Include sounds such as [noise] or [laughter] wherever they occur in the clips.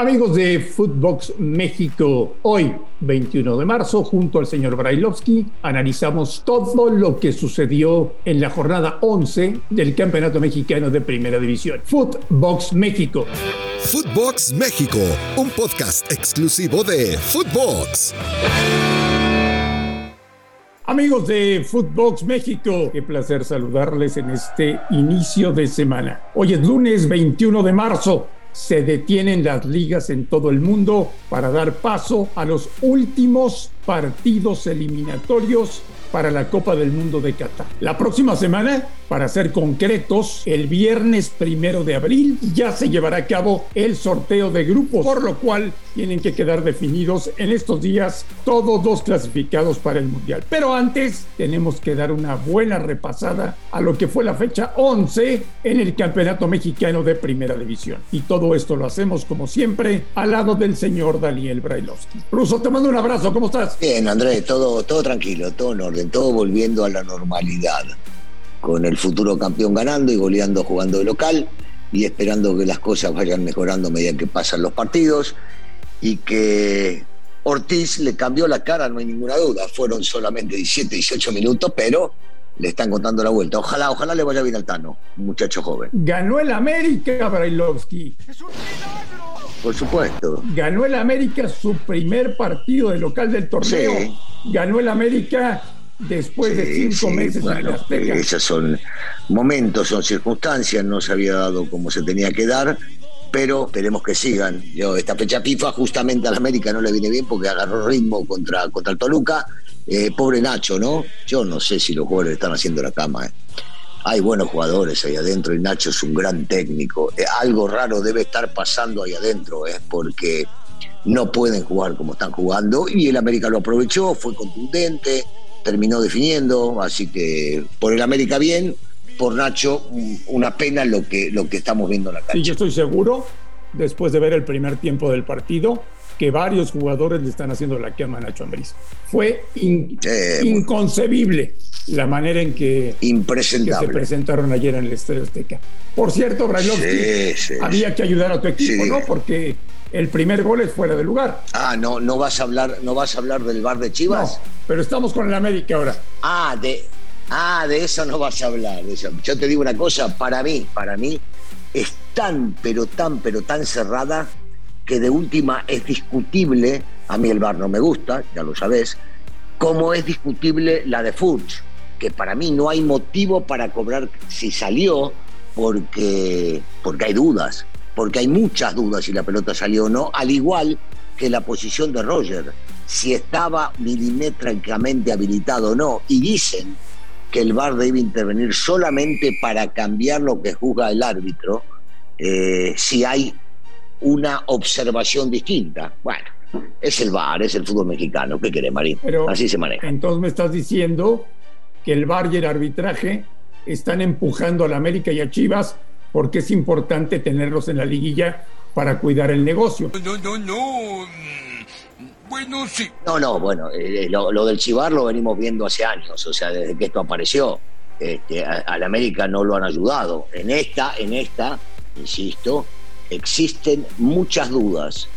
Amigos de Footbox México, hoy 21 de marzo, junto al señor Brailovsky, analizamos todo lo que sucedió en la jornada 11 del Campeonato Mexicano de Primera División. Footbox México. Footbox México, un podcast exclusivo de Footbox. Amigos de Footbox México, qué placer saludarles en este inicio de semana. Hoy es lunes 21 de marzo se detienen las ligas en todo el mundo para dar paso a los últimos partidos eliminatorios para la Copa del Mundo de Qatar. La próxima semana, para ser concretos, el viernes primero de abril ya se llevará a cabo el sorteo de grupos, por lo cual tienen que quedar definidos en estos días todos los clasificados para el Mundial. Pero antes tenemos que dar una buena repasada a lo que fue la fecha 11 en el Campeonato Mexicano de Primera División. Y todo esto lo hacemos como siempre al lado del señor Daniel Brailovsky. Ruso, te mando un abrazo, ¿cómo estás? Bien, Andrés, todo, todo tranquilo, todo en orden, todo volviendo a la normalidad. Con el futuro campeón ganando y goleando jugando de local y esperando que las cosas vayan mejorando a medida que pasan los partidos y que Ortiz le cambió la cara, no hay ninguna duda. Fueron solamente 17, 18 minutos, pero le están contando la vuelta. Ojalá, ojalá le vaya bien al Tano, un muchacho joven. Ganó el América, Brailovsky. ¡Es un Por supuesto. Ganó el América su primer partido de local del torneo. Ganó el América después de cinco meses bueno, Esos son momentos, son circunstancias, no se había dado como se tenía que dar pero esperemos que sigan. Yo, esta fecha FIFA justamente al América no le viene bien porque agarró ritmo contra, contra el Toluca. Eh, pobre Nacho, ¿no? Yo no sé si los jugadores están haciendo la cama. ¿eh? Hay buenos jugadores ahí adentro y Nacho es un gran técnico. Eh, algo raro debe estar pasando ahí adentro, ¿eh? porque no pueden jugar como están jugando y el América lo aprovechó, fue contundente, terminó definiendo, así que por el América bien, por Nacho, una pena lo que, lo que estamos viendo en la cancha. Y yo estoy seguro, después de ver el primer tiempo del partido, que varios jugadores le están haciendo la quema a Nacho Ambriz. Fue inconcebible la manera en que, se presentaron ayer en el Estadio Azteca. Por cierto, Brailovsky, había que ayudar a tu equipo, ¿no? Porque el primer gol es fuera de lugar. Ah, no, no vas a hablar, no vas a hablar del bar de Chivas. No, pero estamos con el América ahora. Ah, de, Ah, de eso no vas a hablar. Yo te digo una cosa, para mí, para mí, es tan, pero tan, pero tan cerrada que de última es discutible, a mí el bar no me gusta, ya lo sabes, como es discutible la de Furch, que para mí no hay motivo para cobrar si salió, porque, porque hay dudas, porque hay muchas dudas si la pelota salió o no, al igual que la posición de Roger, si estaba milimétricamente habilitado o no, y dicen que el VAR debe intervenir solamente para cambiar lo que juzga el árbitro eh, si hay una observación distinta. Bueno, es el VAR, es el fútbol mexicano. ¿Qué quiere, Marín? Así se maneja. Entonces me estás diciendo que el VAR y el arbitraje están empujando a la América y a Chivas porque es importante tenerlos en la liguilla para cuidar el negocio. No, no, no. Bueno, sí. No, no, bueno, eh, lo, del Chivar lo venimos viendo hace años, o sea, desde que esto apareció. Este, a, la América no lo han ayudado. En esta, en esta, insisto, existen muchas dudas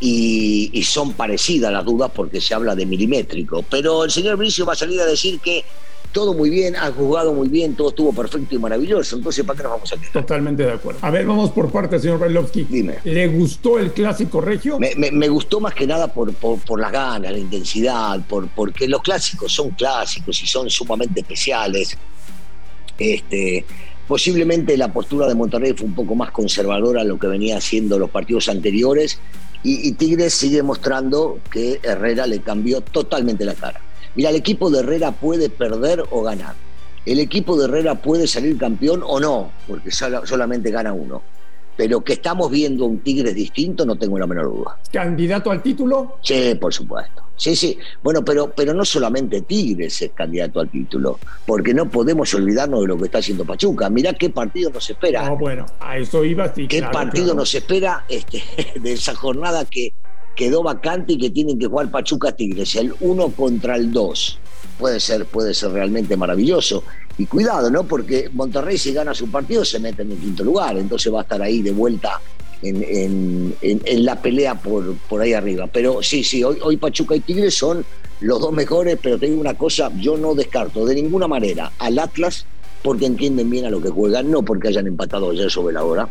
y, y, son parecidas las dudas porque se habla de milimétrico. Pero el señor Bricio va a salir a decir que todo muy bien, ha jugado muy bien, todo estuvo perfecto y maravilloso. Entonces, ¿para qué nos vamos a quedar? Totalmente de acuerdo. A ver, vamos por parte, señor Brailovsky. Dime. ¿Le gustó el clásico regio? Me, gustó más que nada por, por, las ganas, la intensidad, por, porque los clásicos son clásicos y son sumamente especiales. Este, posiblemente la postura de Monterrey fue un poco más conservadora a lo que venía haciendo los partidos anteriores y, y Tigres sigue mostrando que Herrera le cambió totalmente la cara. Mira, el equipo de Herrera puede perder o ganar. El equipo de Herrera puede salir campeón o no, porque solamente gana uno. Pero que estamos viendo un Tigres distinto, no tengo la menor duda. ¿Candidato al título? Sí, por supuesto. Sí, sí. Bueno, pero, pero no solamente Tigres es candidato al título, porque no podemos olvidarnos de lo que está haciendo Pachuca. Mirá qué partido nos espera. No, bueno, a eso iba. Sí, ¿Qué partido nos espera este, [laughs] de esa jornada que quedó vacante y que tienen que jugar Pachuca Tigres, el 1 contra el 2. Puede ser, puede ser realmente maravilloso. Y cuidado, ¿no? Porque Monterrey si gana su partido se mete en el quinto lugar, entonces va a estar ahí de vuelta en, la pelea por, por ahí arriba. Pero sí, sí, hoy, hoy Pachuca y Tigres son los dos mejores, pero te digo una cosa, yo no descarto de ninguna manera al Atlas porque entienden bien a lo que juegan, no porque hayan empatado ayer sobre la hora,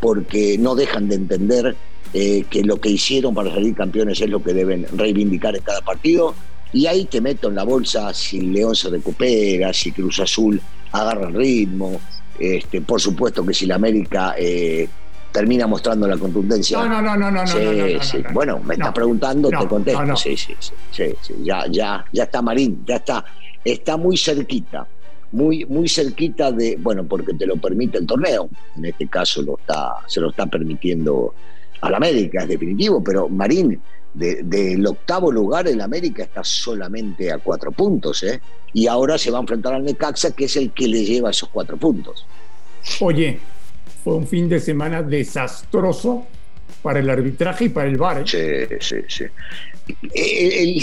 porque no dejan de entender eh, que lo que hicieron para salir campeones es lo que deben reivindicar en cada partido. Y ahí te meto en la bolsa si León se recupera, si Cruz Azul agarra el ritmo. Este, por supuesto que si la América eh, termina mostrando la contundencia. No, no, no, no, no. Sí, sí. Bueno, me estás preguntando, te contesto. Sí, sí, sí, sí, Ya, ya, ya está Marín, ya está. Está muy cerquita, muy, muy cerquita de, bueno, porque te lo permite el torneo. En este caso lo está, se lo está permitiendo al América, es definitivo, pero Marín, del octavo lugar, el América está solamente a cuatro puntos, ¿eh? Y ahora se va a enfrentar al Necaxa, que es el que le lleva esos cuatro puntos. Oye, fue un fin de semana desastroso para el arbitraje y para el VAR. ¿eh? Sí, sí, sí.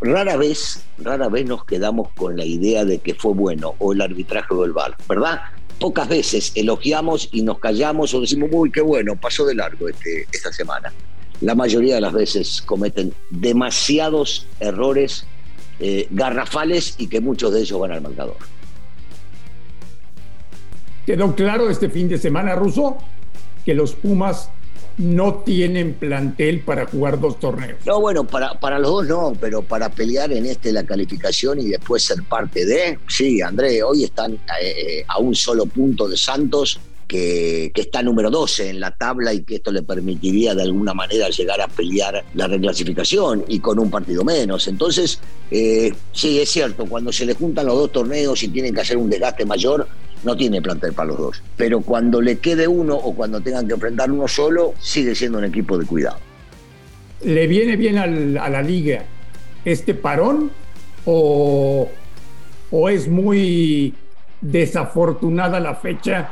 rara vez, rara vez nos quedamos con la idea de que fue bueno o el arbitraje o el VAR, ¿verdad? Pocas veces elogiamos y nos callamos o decimos, uy, qué bueno, pasó de largo este, esta semana. La mayoría de las veces cometen demasiados errores eh, garrafales y que muchos de ellos van al marcador. Quedó claro este fin de semana, Ruso, que los Pumas no tienen plantel para jugar dos torneos. No, bueno, para, para los dos no, pero para pelear en este la calificación y después ser parte de, sí, André, hoy están eh, a un solo punto de Santos que, está número 12 en la tabla y que esto le permitiría de alguna manera llegar a pelear la reclasificación y con un partido menos. Entonces, eh, sí, es cierto, cuando se le juntan los dos torneos y tienen que hacer un desgaste mayor, no tiene plantel para los dos. Pero cuando le quede uno o cuando tengan que enfrentar uno solo, sigue siendo un equipo de cuidado. ¿Le viene bien a la liga este parón o, o es muy desafortunada la fecha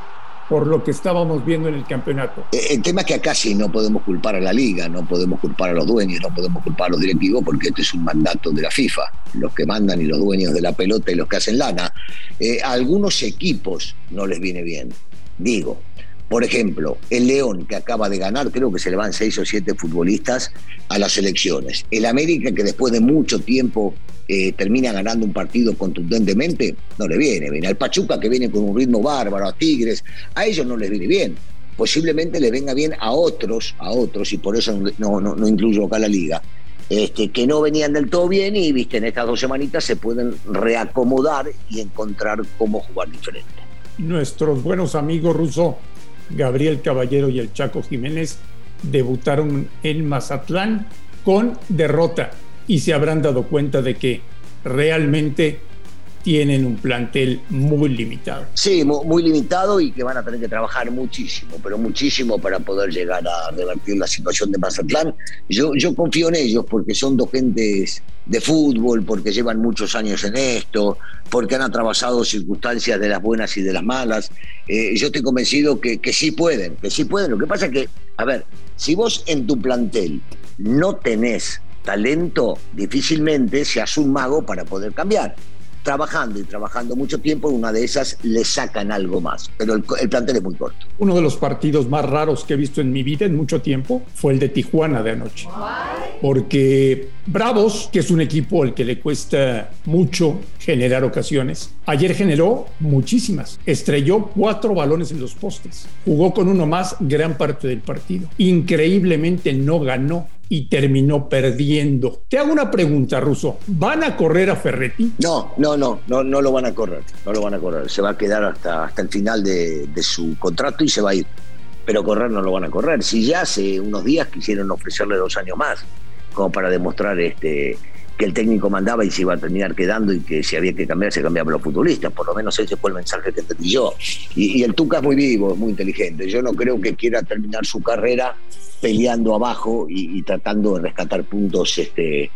por lo que estábamos viendo en el campeonato. Eh, el tema es que acá sí no podemos culpar a la liga, no podemos culpar a los dueños, no podemos culpar a los directivos porque este es un mandato de la FIFA, los que mandan y los dueños de la pelota y los que hacen lana. Eh, a algunos equipos no les viene bien, digo. Por ejemplo, el León, que acaba de ganar, creo que se le van seis o siete futbolistas a las elecciones. El América, que después de mucho tiempo eh, termina ganando un partido contundentemente, no le viene bien. Al Pachuca, que viene con un ritmo bárbaro, a Tigres, a ellos no les viene bien. Posiblemente le venga bien a otros, a otros, y por eso no, no, incluyo acá la liga, este, que no venían del todo bien y, viste, en estas dos semanitas se pueden reacomodar y encontrar cómo jugar diferente. Nuestros buenos amigos rusos, Gabriel Caballero y el Chaco Jiménez, debutaron en Mazatlán con derrota y se habrán dado cuenta de que realmente tienen un plantel muy limitado. Sí, muy, limitado y que van a tener que trabajar muchísimo, pero muchísimo para poder llegar a revertir la situación de Mazatlán. Yo, yo confío en ellos porque son dos gentes de fútbol, porque llevan muchos años en esto, porque han atravesado circunstancias de las buenas y de las malas. Eh, yo estoy convencido que, que sí pueden, que sí pueden. Lo que pasa es que, a ver, si vos en tu plantel no tenés talento, difícilmente se hace un mago para poder cambiar. Trabajando y trabajando mucho tiempo, una de esas le sacan algo más, pero el, el, plantel es muy corto. Uno de los partidos más raros que he visto en mi vida en mucho tiempo fue el de Tijuana de anoche. Porque Bravos, que es un equipo al que le cuesta mucho generar ocasiones, ayer generó muchísimas. Estrelló cuatro balones en los postes. Jugó con uno más gran parte del partido. Increíblemente no ganó y terminó perdiendo. Te hago una pregunta, Russo. ¿Van a correr a Ferretti? No, no, no, no, no lo van a correr. No lo van a correr. Se va a quedar hasta, hasta el final de, su contrato y se va a ir. Pero correr no lo van a correr. Si ya hace unos días quisieron ofrecerle dos años más, como para demostrar este, que el técnico mandaba y se iba a terminar quedando y que si había que cambiar, se cambiaban los futbolistas. Por lo menos ese fue el mensaje que entendí yo. Y, y el Tuca es muy vivo, es muy inteligente. Yo no creo que quiera terminar su carrera peleando abajo y, tratando de rescatar puntos, este,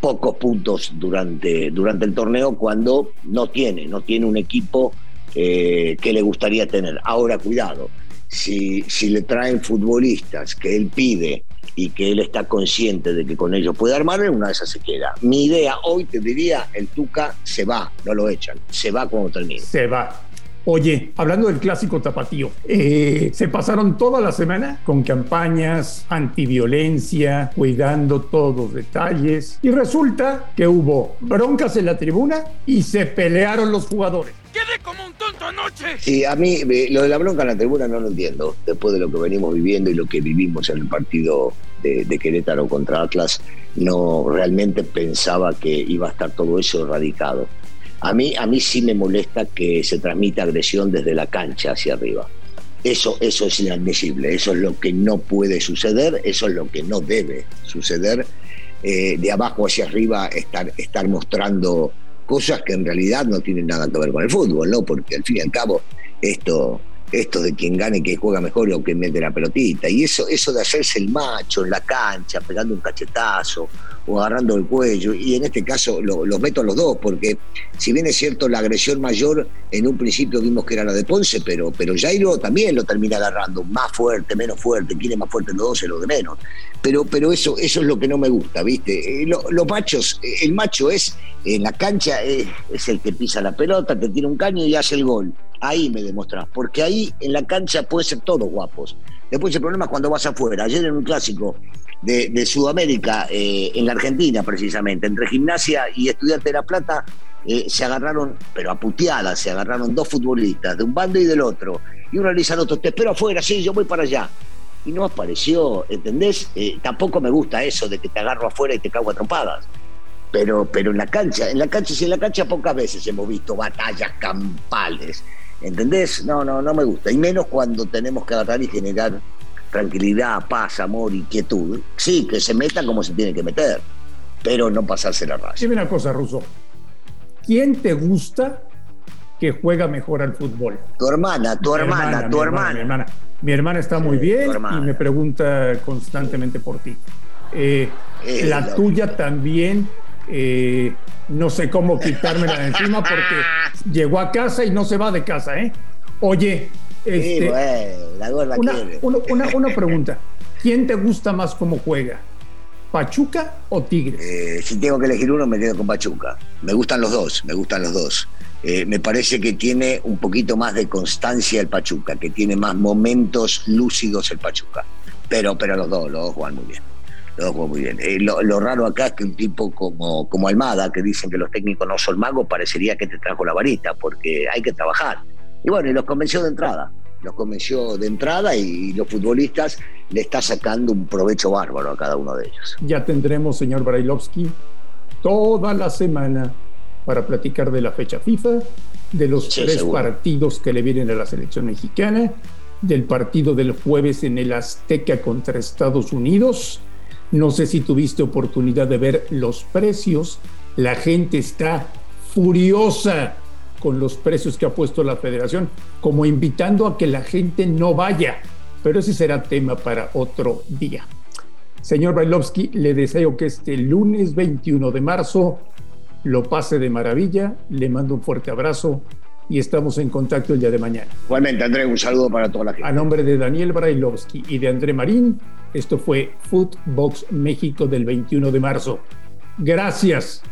pocos puntos durante, durante el torneo cuando no tiene, no tiene un equipo eh, que le gustaría tener. Ahora, cuidado, si, si le traen futbolistas que él pide y que él está consciente de que con ellos puede armar, una de esas se queda. Mi idea hoy te diría, el Tuca se va, no lo echan, se va cuando termine. Se va. Oye, hablando del clásico tapatío, eh, se pasaron toda la semana con campañas antiviolencia, cuidando todos los detalles, y resulta que hubo broncas en la tribuna y se pelearon los jugadores. ¡Quedé como un tonto anoche! Sí, a mí eh, lo de la bronca en la tribuna no lo entiendo. Después de lo que venimos viviendo y lo que vivimos en el partido de, de Querétaro contra Atlas, no realmente pensaba que iba a estar todo eso erradicado. A mí, a mí sí me molesta que se transmita agresión desde la cancha hacia arriba. Eso, eso es inadmisible, eso es lo que no puede suceder, eso es lo que no debe suceder. Eh, de abajo hacia arriba estar, estar mostrando cosas que en realidad no tienen nada que ver con el fútbol, ¿no? Porque al fin y al cabo, esto, esto de quien gane, que juega mejor o que mete la pelotita. Y eso, eso de hacerse el macho en la cancha, pegando un cachetazo o agarrando el cuello, y en este caso lo- los meto a los dos, porque si bien es cierto la agresión mayor, en un principio vimos que era la de Ponce, pero, pero Jairo también lo termina agarrando, más fuerte, menos fuerte, quién es más fuerte los dos, es lo de menos. Pero, pero eso, eso es lo que no me gusta, ¿viste? Eh, lo- los machos, eh, el macho es, en la cancha, eh, es el que pisa la pelota, te tira un caño y hace el gol. Ahí me demostrás, porque ahí en la cancha puede ser todos guapos. Después el problema es cuando vas afuera. Ayer en un clásico de, Sudamérica, eh, en la Argentina precisamente, entre Gimnasia y Estudiante de La Plata, eh, se agarraron, pero a puteadas, se agarraron dos futbolistas, de un bando y del otro. Y uno le dice al otro, te espero afuera, sí, yo voy para allá. Y no apareció, ¿entendés? Eh, tampoco me gusta eso de que te agarro afuera y te cago a trompadas. Pero, pero en la cancha, en la cancha, si en la cancha pocas veces hemos visto batallas campales. ¿Entendés? No, no, no me gusta. Y menos cuando tenemos que agarrar y generar tranquilidad, paz, amor y quietud. Sí, que se meta como se tiene que meter, pero no pasarse la raya. Dime una cosa, Russo. ¿Quién te gusta que juega mejor al fútbol? Tu hermana, tu hermana, tu mi hermana. Mi hermana, Mi hermana está muy bien y me pregunta constantemente por ti. Eh, Eh, la la- tuya también, eh, no sé cómo quitármela de encima porque [laughs] llegó a casa y no se va de casa, ¿eh? Oye, Sí, este, bueno, la gorda una, quiere. una- una- una pregunta. ¿Quién te gusta más cómo juega? ¿Pachuca o Tigres? Eh, si tengo que elegir uno, me quedo con Pachuca. Me gustan los dos, me gustan los dos. Eh, me parece que tiene un poquito más de constancia el Pachuca, que tiene más momentos lúcidos el Pachuca. Pero, pero los dos, los dos juegan muy bien. Los dos juegan muy bien. Eh, lo, lo raro acá es que un tipo como, como Almada, que dicen que los técnicos no son magos, parecería que te trajo la varita, porque hay que trabajar. Y bueno, y los convenció de entrada. Los convenció de entrada y, los futbolistas le está sacando un provecho bárbaro a cada uno de ellos. Ya tendremos, señor Brailovsky, toda la semana para platicar de la fecha FIFA, de los Sí, tres seguro. partidos que le vienen a la selección mexicana, del partido del jueves en el Azteca contra Estados Unidos. No sé si tuviste oportunidad de ver los precios. La gente está furiosa con los precios que ha puesto la federación, como invitando a que la gente no vaya. Pero ese será tema para otro día. Señor Bailovsky, le deseo que este lunes 21 de marzo lo pase de maravilla, le mando un fuerte abrazo y estamos en contacto el día de mañana. Igualmente, Andrés, un saludo para toda la A gente. nombre de Daniel Brailovsky y de André Marín, esto fue Footbox México del 21 de marzo. Gracias.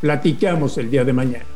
Platicamos el día de mañana.